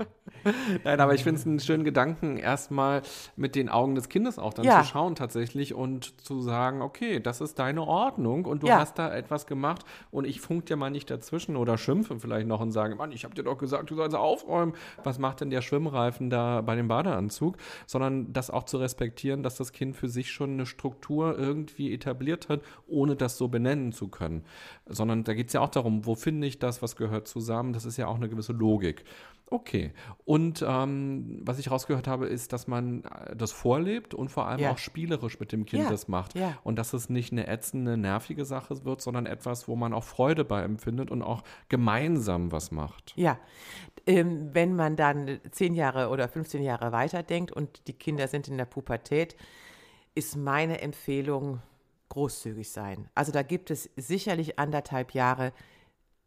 Nein, aber ich finde es einen schönen Gedanken, erstmal mit den Augen des Kindes auch dann ja. zu schauen tatsächlich und zu sagen, okay, das ist deine Ordnung und du ja. hast da etwas gemacht und ich funk dir mal nicht dazwischen oder schimpfe vielleicht noch und sage, Mann, ich habe dir doch gesagt, du sollst aufräumen was macht denn der Schwimmreifen da bei dem Badeanzug, sondern das auch zu respektieren, dass das Kind für sich schon eine Struktur irgendwie etabliert hat, ohne das so benennen zu können. Sondern da geht es ja auch darum, wo finde ich das, was gehört zusammen, das ist ja auch eine gewisse Logik. Okay. Und ähm, was ich rausgehört habe, ist, dass man äh, das vorlebt und vor allem ja. auch spielerisch mit dem Kind ja. das macht. Ja. Und dass es nicht eine ätzende, nervige Sache wird, sondern etwas, wo man auch Freude bei empfindet und auch gemeinsam was macht.
Ja. Ähm, wenn man dann zehn Jahre oder 15 Jahre weiterdenkt und die Kinder sind in der Pubertät, ist meine Empfehlung großzügig sein. Also da gibt es sicherlich anderthalb Jahre,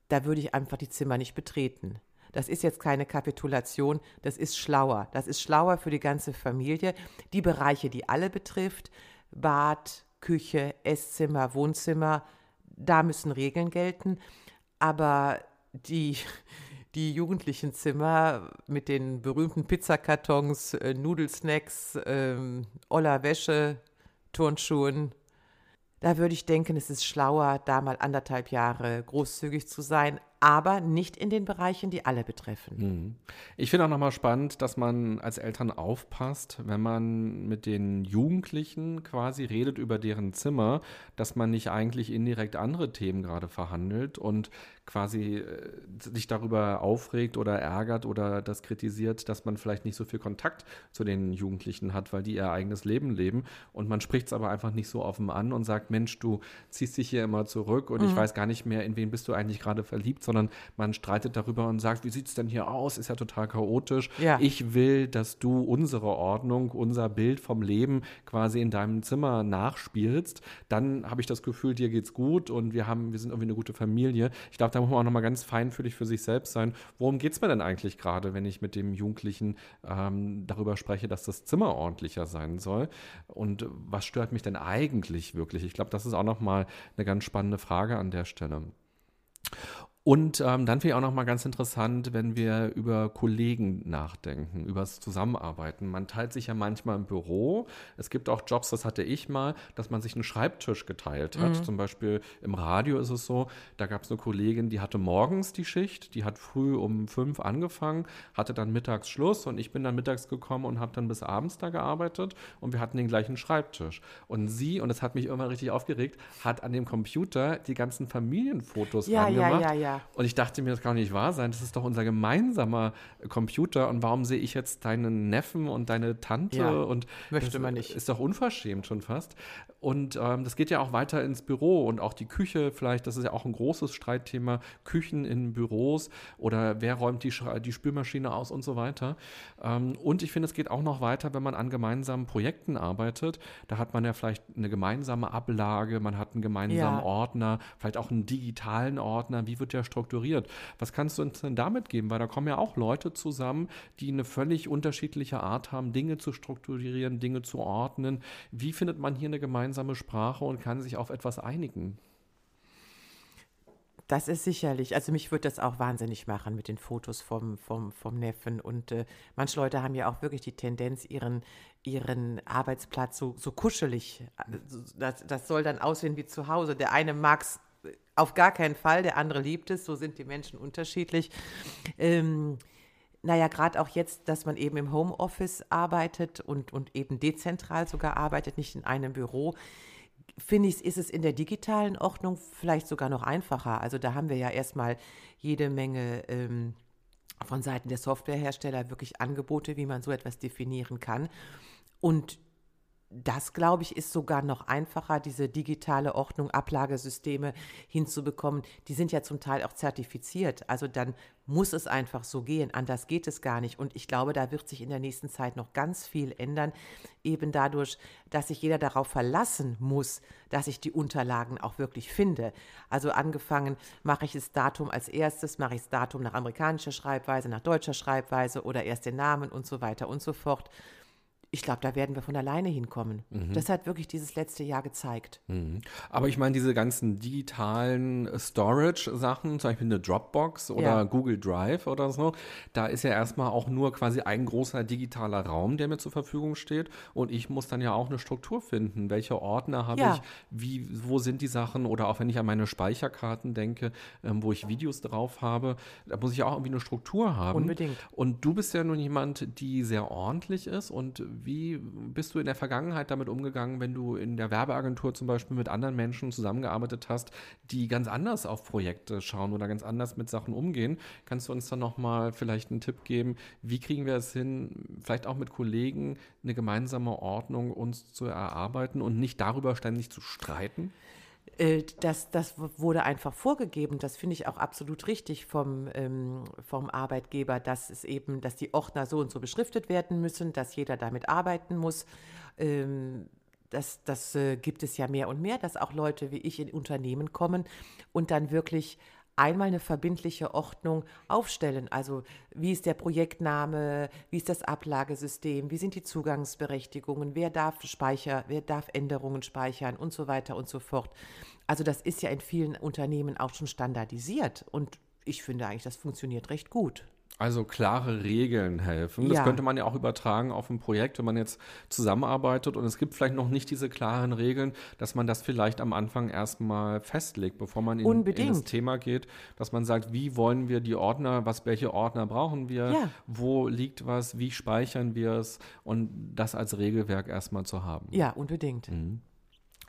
da würde ich einfach die Zimmer nicht betreten. Das ist jetzt keine Kapitulation, das ist schlauer. Das ist schlauer für die ganze Familie. Die Bereiche, die alle betrifft, Bad, Küche, Esszimmer, Wohnzimmer, da müssen Regeln gelten. Aber die, die jugendlichen Zimmer mit den berühmten Pizzakartons, äh, Nudelsnacks, ähm, oller Wäsche, Turnschuhen, da würde ich denken, es ist schlauer, da mal anderthalb Jahre großzügig zu sein, aber nicht in den Bereichen, die alle betreffen.
Hm. Ich finde auch nochmal spannend, dass man als Eltern aufpasst, wenn man mit den Jugendlichen quasi redet über deren Zimmer, dass man nicht eigentlich indirekt andere Themen gerade verhandelt und quasi äh, sich darüber aufregt oder ärgert oder das kritisiert, dass man vielleicht nicht so viel Kontakt zu den Jugendlichen hat, weil die ihr eigenes Leben leben und man spricht es aber einfach nicht so offen an und sagt, Mensch, du ziehst dich hier immer zurück und mhm. ich weiß gar nicht mehr, in wen bist du eigentlich gerade verliebt, sondern man streitet darüber und sagt, wie sieht es denn hier aus? Ist ja total chaotisch. Ja. Ich will, dass du unsere Ordnung, unser Bild vom Leben quasi in deinem Zimmer nachspielst. Dann habe ich das Gefühl, dir geht's gut und wir haben, wir sind irgendwie eine gute Familie. Ich glaube, da muss man auch nochmal ganz feinfühlig für sich selbst sein. Worum geht es mir denn eigentlich gerade, wenn ich mit dem Jugendlichen ähm, darüber spreche, dass das Zimmer ordentlicher sein soll? Und was stört mich denn eigentlich wirklich? Ich glaube, das ist auch nochmal eine ganz spannende Frage an der Stelle. Und ähm, dann finde ich auch noch mal ganz interessant, wenn wir über Kollegen nachdenken, über das Zusammenarbeiten. Man teilt sich ja manchmal im Büro. Es gibt auch Jobs, das hatte ich mal, dass man sich einen Schreibtisch geteilt hat. Mhm. Zum Beispiel im Radio ist es so, da gab es eine Kollegin, die hatte morgens die Schicht, die hat früh um fünf angefangen, hatte dann mittags Schluss und ich bin dann mittags gekommen und habe dann bis abends da gearbeitet und wir hatten den gleichen Schreibtisch. Und sie, und das hat mich immer richtig aufgeregt, hat an dem Computer die ganzen Familienfotos
ja,
angemacht.
Ja, ja, ja.
Und ich dachte mir, das kann doch nicht wahr sein. Das ist doch unser gemeinsamer Computer. Und warum sehe ich jetzt deinen Neffen und deine Tante?
Ja,
und
möchte man nicht.
Ist doch unverschämt schon fast. Und ähm, das geht ja auch weiter ins Büro und auch die Küche vielleicht. Das ist ja auch ein großes Streitthema. Küchen in Büros oder wer räumt die, die Spülmaschine aus und so weiter. Ähm, und ich finde, es geht auch noch weiter, wenn man an gemeinsamen Projekten arbeitet. Da hat man ja vielleicht eine gemeinsame Ablage, man hat einen gemeinsamen ja. Ordner, vielleicht auch einen digitalen Ordner. Wie wird der strukturiert. Was kannst du uns denn damit geben? Weil da kommen ja auch Leute zusammen, die eine völlig unterschiedliche Art haben, Dinge zu strukturieren, Dinge zu ordnen. Wie findet man hier eine gemeinsame Sprache und kann sich auf etwas einigen?
Das ist sicherlich, also mich würde das auch wahnsinnig machen mit den Fotos vom, vom, vom Neffen. Und äh, manche Leute haben ja auch wirklich die Tendenz, ihren, ihren Arbeitsplatz so, so kuschelig, äh, das, das soll dann aussehen wie zu Hause. Der eine mag es auf gar keinen Fall, der andere liebt es, so sind die Menschen unterschiedlich. Ähm, naja, gerade auch jetzt, dass man eben im Homeoffice arbeitet und, und eben dezentral sogar arbeitet, nicht in einem Büro, finde ich, ist es in der digitalen Ordnung vielleicht sogar noch einfacher. Also da haben wir ja erstmal jede Menge ähm, von Seiten der Softwarehersteller wirklich Angebote, wie man so etwas definieren kann. Und das, glaube ich, ist sogar noch einfacher, diese digitale Ordnung, Ablagesysteme hinzubekommen. Die sind ja zum Teil auch zertifiziert. Also dann muss es einfach so gehen. Anders geht es gar nicht. Und ich glaube, da wird sich in der nächsten Zeit noch ganz viel ändern. Eben dadurch, dass sich jeder darauf verlassen muss, dass ich die Unterlagen auch wirklich finde. Also angefangen, mache ich das Datum als erstes, mache ich das Datum nach amerikanischer Schreibweise, nach deutscher Schreibweise oder erst den Namen und so weiter und so fort ich glaube, da werden wir von alleine hinkommen. Mhm. Das hat wirklich dieses letzte Jahr gezeigt.
Mhm. Aber ich meine, diese ganzen digitalen Storage-Sachen, zum Beispiel eine Dropbox oder ja. Google Drive oder so, da ist ja erstmal auch nur quasi ein großer digitaler Raum, der mir zur Verfügung steht. Und ich muss dann ja auch eine Struktur finden. Welche Ordner habe ja. ich? Wie, wo sind die Sachen? Oder auch wenn ich an meine Speicherkarten denke, ähm, wo ich Videos drauf habe, da muss ich auch irgendwie eine Struktur haben.
Unbedingt.
Und du bist ja nun jemand, die sehr ordentlich ist und wie bist du in der Vergangenheit damit umgegangen, wenn du in der Werbeagentur zum Beispiel mit anderen Menschen zusammengearbeitet hast, die ganz anders auf Projekte schauen oder ganz anders mit Sachen umgehen? Kannst du uns dann nochmal vielleicht einen Tipp geben, wie kriegen wir es hin, vielleicht auch mit Kollegen eine gemeinsame Ordnung uns zu erarbeiten und nicht darüber ständig zu streiten?
Äh, das, das wurde einfach vorgegeben. Das finde ich auch absolut richtig vom, ähm, vom Arbeitgeber, dass es eben, dass die Ordner so und so beschriftet werden müssen, dass jeder damit arbeiten muss. Ähm, das, das äh, gibt es ja mehr und mehr, dass auch Leute wie ich in Unternehmen kommen und dann wirklich einmal eine verbindliche Ordnung aufstellen. Also wie ist der Projektname, wie ist das Ablagesystem, wie sind die Zugangsberechtigungen, wer darf Speicher, wer darf Änderungen speichern und so weiter und so fort. Also das ist ja in vielen Unternehmen auch schon standardisiert und ich finde eigentlich, das funktioniert recht gut.
Also klare Regeln helfen. Das ja. könnte man ja auch übertragen auf ein Projekt, wenn man jetzt zusammenarbeitet und es gibt vielleicht noch nicht diese klaren Regeln, dass man das vielleicht am Anfang erstmal festlegt, bevor man in, in das Thema geht, dass man sagt, wie wollen wir die Ordner, was, welche Ordner brauchen wir, ja. wo liegt was, wie speichern wir es und das als Regelwerk erstmal zu haben.
Ja, unbedingt. Mhm.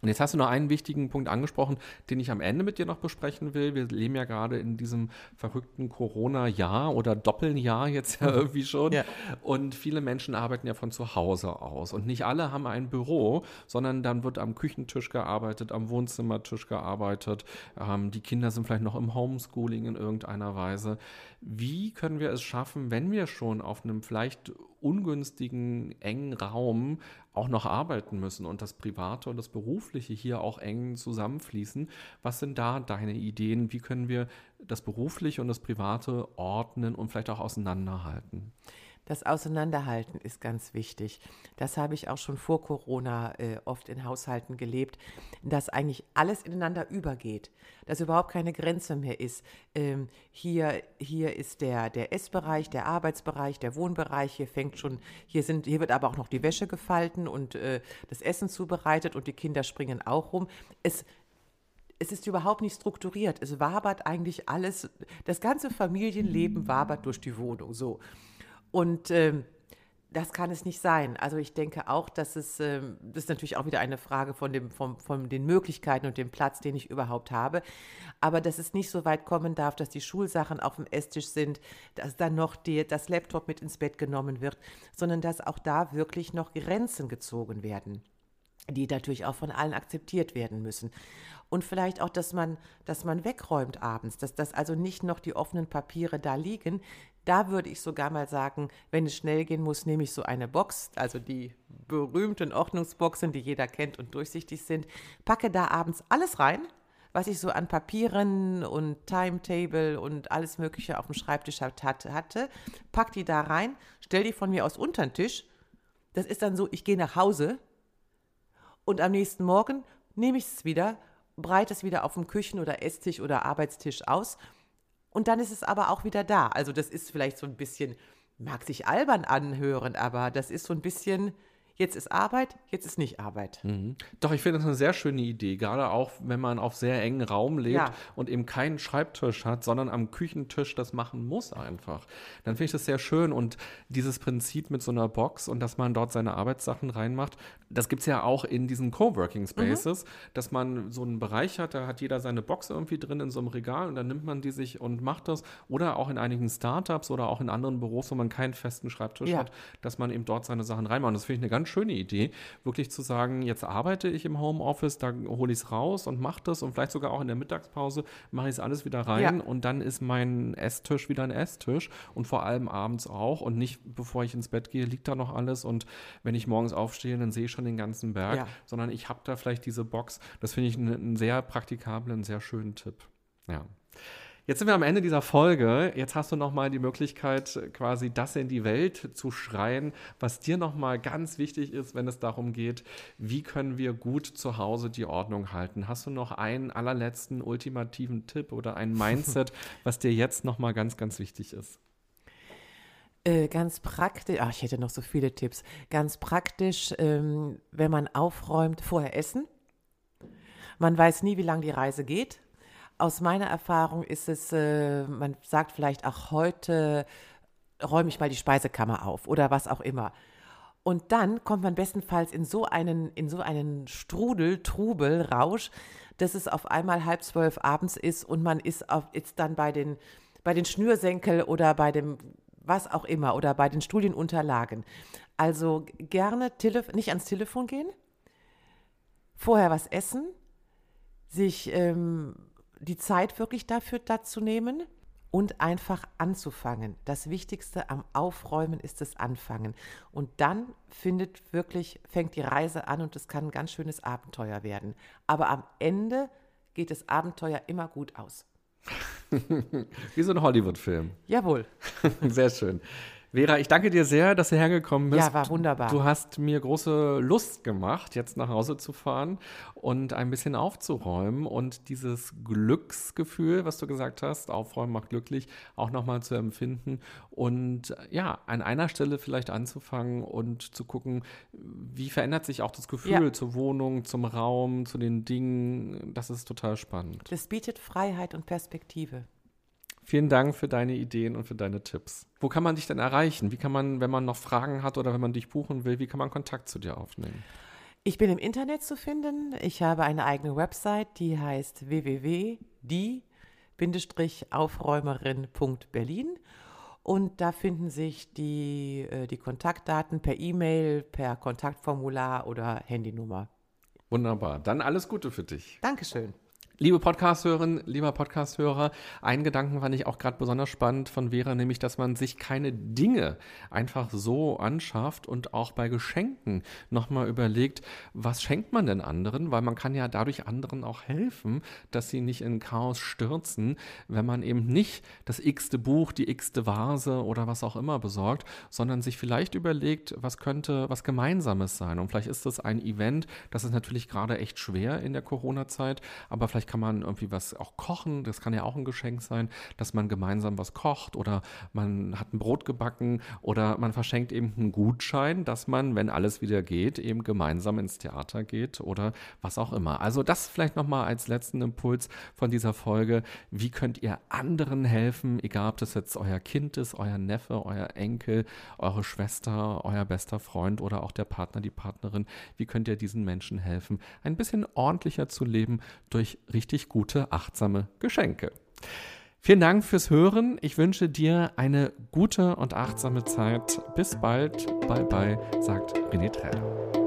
Und jetzt hast du noch einen wichtigen Punkt angesprochen, den ich am Ende mit dir noch besprechen will. Wir leben ja gerade in diesem verrückten Corona-Jahr oder Doppeljahr jetzt ja irgendwie schon. Ja. Und viele Menschen arbeiten ja von zu Hause aus. Und nicht alle haben ein Büro, sondern dann wird am Küchentisch gearbeitet, am Wohnzimmertisch gearbeitet. Ähm, die Kinder sind vielleicht noch im Homeschooling in irgendeiner Weise. Wie können wir es schaffen, wenn wir schon auf einem vielleicht ungünstigen, engen Raum auch noch arbeiten müssen und das Private und das Berufliche hier auch eng zusammenfließen. Was sind da deine Ideen? Wie können wir das Berufliche und das Private ordnen und vielleicht auch auseinanderhalten?
Das Auseinanderhalten ist ganz wichtig. Das habe ich auch schon vor Corona äh, oft in Haushalten gelebt, dass eigentlich alles ineinander übergeht, dass überhaupt keine Grenze mehr ist. Ähm, hier, hier ist der, der Essbereich, der Arbeitsbereich, der Wohnbereich. Hier fängt schon, hier sind, hier wird aber auch noch die Wäsche gefalten und äh, das Essen zubereitet und die Kinder springen auch rum. Es, es ist überhaupt nicht strukturiert. Es wabert eigentlich alles, das ganze Familienleben wabert durch die Wohnung so. Und ähm, das kann es nicht sein. Also ich denke auch, dass es, ähm, das ist natürlich auch wieder eine Frage von, dem, von, von den Möglichkeiten und dem Platz, den ich überhaupt habe. Aber dass es nicht so weit kommen darf, dass die Schulsachen auf dem Esstisch sind, dass dann noch die, das Laptop mit ins Bett genommen wird, sondern dass auch da wirklich noch Grenzen gezogen werden die natürlich auch von allen akzeptiert werden müssen. Und vielleicht auch, dass man, dass man wegräumt abends, dass das also nicht noch die offenen Papiere da liegen. Da würde ich sogar mal sagen, wenn es schnell gehen muss, nehme ich so eine Box, also die berühmten Ordnungsboxen, die jeder kennt und durchsichtig sind, packe da abends alles rein, was ich so an Papieren und Timetable und alles Mögliche auf dem Schreibtisch hatte, pack die da rein, stell die von mir aus unter den Tisch. Das ist dann so, ich gehe nach Hause, und am nächsten Morgen nehme ich es wieder, breite es wieder auf dem Küchen- oder Esstisch oder Arbeitstisch aus. Und dann ist es aber auch wieder da. Also das ist vielleicht so ein bisschen, mag sich albern anhören, aber das ist so ein bisschen jetzt ist Arbeit, jetzt ist nicht Arbeit.
Mhm. Doch, ich finde das eine sehr schöne Idee, gerade auch, wenn man auf sehr engen Raum lebt ja. und eben keinen Schreibtisch hat, sondern am Küchentisch das machen muss einfach. Dann finde ich das sehr schön und dieses Prinzip mit so einer Box und dass man dort seine Arbeitssachen reinmacht, das gibt es ja auch in diesen Coworking Spaces, mhm. dass man so einen Bereich hat, da hat jeder seine Box irgendwie drin in so einem Regal und dann nimmt man die sich und macht das. Oder auch in einigen Startups oder auch in anderen Büros, wo man keinen festen Schreibtisch ja. hat, dass man eben dort seine Sachen reinmacht. Und das finde ich eine ganz schöne Idee, wirklich zu sagen, jetzt arbeite ich im Homeoffice, da hole ich es raus und mache das und vielleicht sogar auch in der Mittagspause mache ich es alles wieder rein ja. und dann ist mein Esstisch wieder ein Esstisch und vor allem abends auch und nicht bevor ich ins Bett gehe, liegt da noch alles und wenn ich morgens aufstehe, dann sehe ich schon den ganzen Berg, ja. sondern ich habe da vielleicht diese Box. Das finde ich einen sehr praktikablen, sehr schönen Tipp. Ja. Jetzt sind wir am Ende dieser Folge. Jetzt hast du nochmal die Möglichkeit, quasi das in die Welt zu schreien, was dir nochmal ganz wichtig ist, wenn es darum geht, wie können wir gut zu Hause die Ordnung halten. Hast du noch einen allerletzten ultimativen Tipp oder ein Mindset, [laughs] was dir jetzt nochmal ganz, ganz wichtig ist?
Äh, ganz praktisch, ach, ich hätte noch so viele Tipps. Ganz praktisch, ähm, wenn man aufräumt, vorher essen. Man weiß nie, wie lange die Reise geht aus meiner Erfahrung ist es, äh, man sagt vielleicht auch heute, räume ich mal die Speisekammer auf oder was auch immer. Und dann kommt man bestenfalls in so einen, in so einen Strudel, Trubel, Rausch, dass es auf einmal halb zwölf abends ist und man ist, auf, ist dann bei den, bei den Schnürsenkel oder bei dem was auch immer oder bei den Studienunterlagen. Also gerne Telef nicht ans Telefon gehen, vorher was essen, sich ähm, die Zeit wirklich dafür dazu nehmen und einfach anzufangen. Das Wichtigste am Aufräumen ist das Anfangen. Und dann findet wirklich, fängt die Reise an und es kann ein ganz schönes Abenteuer werden. Aber am Ende geht das Abenteuer immer gut aus. [laughs]
Wie so ein Hollywood-Film.
Jawohl. [laughs]
Sehr schön. Vera, ich danke dir sehr, dass du hergekommen bist.
Ja, war wunderbar.
Du hast mir große Lust gemacht, jetzt nach Hause zu fahren und ein bisschen aufzuräumen und dieses Glücksgefühl, was du gesagt hast, aufräumen macht glücklich, auch nochmal zu empfinden und ja, an einer Stelle vielleicht anzufangen und zu gucken, wie verändert sich auch das Gefühl ja. zur Wohnung, zum Raum, zu den Dingen. Das ist total spannend.
Das bietet Freiheit und Perspektive.
Vielen Dank für deine Ideen und für deine Tipps. Wo kann man dich denn erreichen? Wie kann man, wenn man noch Fragen hat oder wenn man dich buchen will, wie kann man Kontakt zu dir aufnehmen?
Ich bin im Internet zu finden. Ich habe eine eigene Website, die heißt www.die-aufräumerin.berlin. Und da finden sich die, äh, die Kontaktdaten per E-Mail, per Kontaktformular oder Handynummer.
Wunderbar. Dann alles Gute für dich.
Dankeschön.
Liebe Podcasthörerin, lieber Podcasthörer, einen Gedanken fand ich auch gerade besonders spannend von Vera, nämlich, dass man sich keine Dinge einfach so anschafft und auch bei Geschenken nochmal überlegt, was schenkt man denn anderen, weil man kann ja dadurch anderen auch helfen, dass sie nicht in Chaos stürzen, wenn man eben nicht das x-te Buch, die x-te Vase oder was auch immer besorgt, sondern sich vielleicht überlegt, was könnte was Gemeinsames sein. Und vielleicht ist das ein Event, das ist natürlich gerade echt schwer in der Corona-Zeit, aber vielleicht kann man irgendwie was auch kochen, das kann ja auch ein Geschenk sein, dass man gemeinsam was kocht oder man hat ein Brot gebacken oder man verschenkt eben einen Gutschein, dass man, wenn alles wieder geht, eben gemeinsam ins Theater geht oder was auch immer. Also das vielleicht nochmal als letzten Impuls von dieser Folge. Wie könnt ihr anderen helfen, egal ob das jetzt euer Kind ist, euer Neffe, euer Enkel, eure Schwester, euer bester Freund oder auch der Partner, die Partnerin. Wie könnt ihr diesen Menschen helfen, ein bisschen ordentlicher zu leben durch richtig gute, achtsame Geschenke. Vielen Dank fürs Hören. Ich wünsche dir eine gute und achtsame Zeit. Bis bald. Bye bye, sagt René Träder.